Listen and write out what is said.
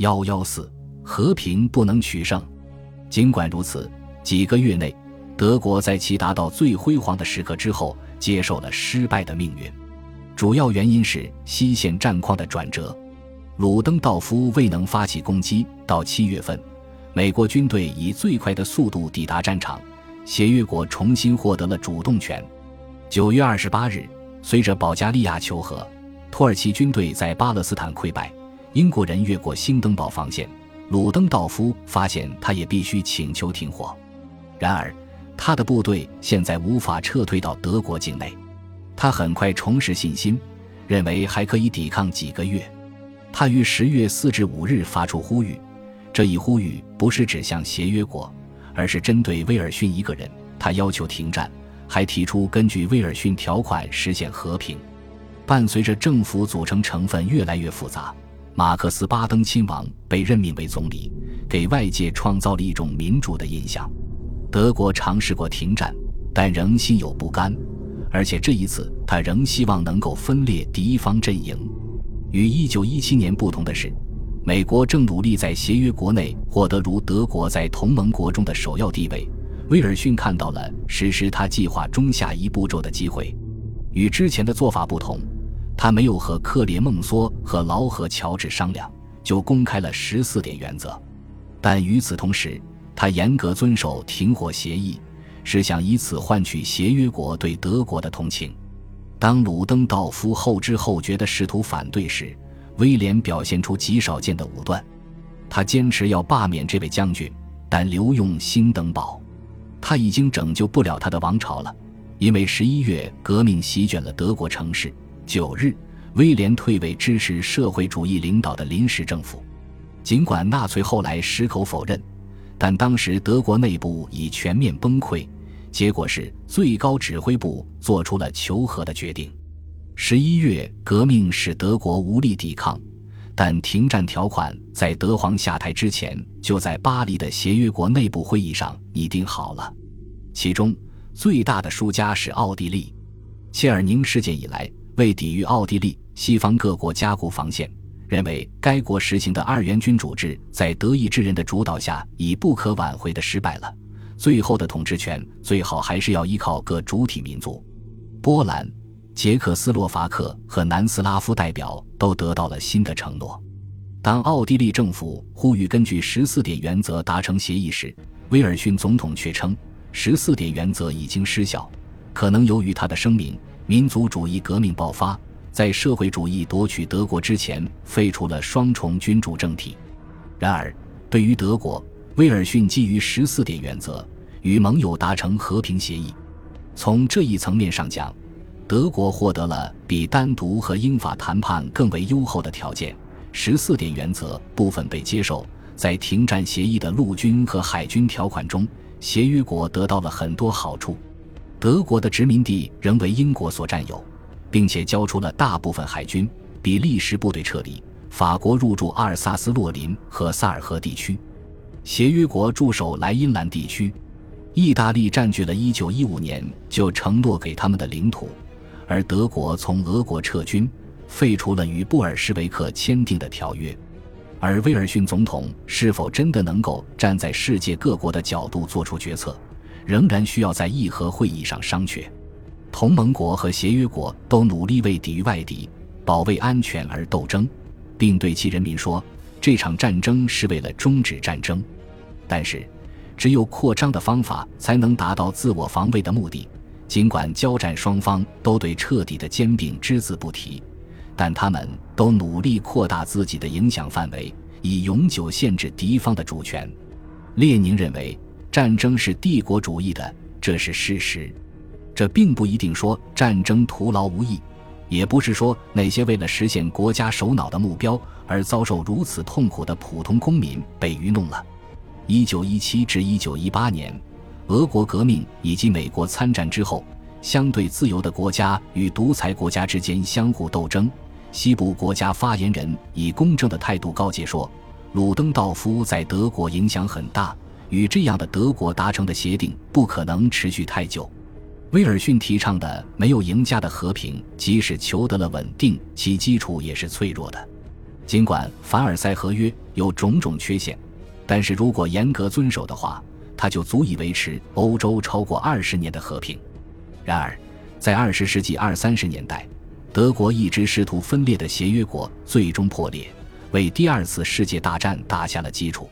幺幺四，和平不能取胜。尽管如此，几个月内，德国在其达到最辉煌的时刻之后，接受了失败的命运。主要原因是西线战况的转折。鲁登道夫未能发起攻击。到七月份，美国军队以最快的速度抵达战场，协约国重新获得了主动权。九月二十八日，随着保加利亚求和，土耳其军队在巴勒斯坦溃败，英国人越过兴登堡防线。鲁登道夫发现他也必须请求停火，然而他的部队现在无法撤退到德国境内。他很快重拾信心，认为还可以抵抗几个月。他于十月四至五日发出呼吁，这一呼吁不是指向协约国，而是针对威尔逊一个人。他要求停战，还提出根据威尔逊条款实现和平。伴随着政府组成成分越来越复杂。马克思·巴登亲王被任命为总理，给外界创造了一种民主的印象。德国尝试过停战，但仍心有不甘，而且这一次他仍希望能够分裂敌方阵营。与1917年不同的是，美国正努力在协约国内获得如德国在同盟国中的首要地位。威尔逊看到了实施他计划中下一步骤的机会。与之前的做法不同。他没有和克列孟梭和劳合乔治商量，就公开了十四点原则。但与此同时，他严格遵守停火协议，是想以此换取协约国对德国的同情。当鲁登道夫后知后觉地试图反对时，威廉表现出极少见的武断。他坚持要罢免这位将军，但留用兴登堡。他已经拯救不了他的王朝了，因为十一月革命席卷了德国城市。九日，威廉退位，支持社会主义领导的临时政府。尽管纳粹后来矢口否认，但当时德国内部已全面崩溃。结果是最高指挥部做出了求和的决定。十一月，革命使德国无力抵抗，但停战条款在德皇下台之前就在巴黎的协约国内部会议上拟定好了。其中最大的输家是奥地利。切尔宁事件以来。为抵御奥地利，西方各国加固防线，认为该国实行的二元君主制在德意志人的主导下已不可挽回的失败了。最后的统治权最好还是要依靠各主体民族。波兰、捷克斯洛伐克和南斯拉夫代表都得到了新的承诺。当奥地利政府呼吁根据十四点原则达成协议时，威尔逊总统却称十四点原则已经失效，可能由于他的声明。民族主义革命爆发，在社会主义夺取德国之前，废除了双重君主政体。然而，对于德国，威尔逊基于十四点原则与盟友达成和平协议。从这一层面上讲，德国获得了比单独和英法谈判更为优厚的条件。十四点原则部分被接受，在停战协议的陆军和海军条款中，协约国得到了很多好处。德国的殖民地仍为英国所占有，并且交出了大部分海军。比利时部队撤离，法国入驻阿尔萨斯、洛林和萨尔河地区，协约国驻守莱茵兰地区，意大利占据了1915年就承诺给他们的领土，而德国从俄国撤军，废除了与布尔什维克签订的条约。而威尔逊总统是否真的能够站在世界各国的角度做出决策？仍然需要在议和会议上商榷。同盟国和协约国都努力为抵御外敌、保卫安全而斗争，并对其人民说：“这场战争是为了终止战争。”但是，只有扩张的方法才能达到自我防卫的目的。尽管交战双方都对彻底的兼并只字不提，但他们都努力扩大自己的影响范围，以永久限制敌方的主权。列宁认为。战争是帝国主义的，这是事实。这并不一定说战争徒劳无益，也不是说那些为了实现国家首脑的目标而遭受如此痛苦的普通公民被愚弄了。一九一七至一九一八年，俄国革命以及美国参战之后，相对自由的国家与独裁国家之间相互斗争。西部国家发言人以公正的态度告诫说：“鲁登道夫在德国影响很大。”与这样的德国达成的协定不可能持续太久。威尔逊提倡的没有赢家的和平，即使求得了稳定，其基础也是脆弱的。尽管凡尔赛合约有种种缺陷，但是如果严格遵守的话，它就足以维持欧洲超过二十年的和平。然而，在二十世纪二三十年代，德国一直试图分裂的协约国最终破裂，为第二次世界大战打下了基础。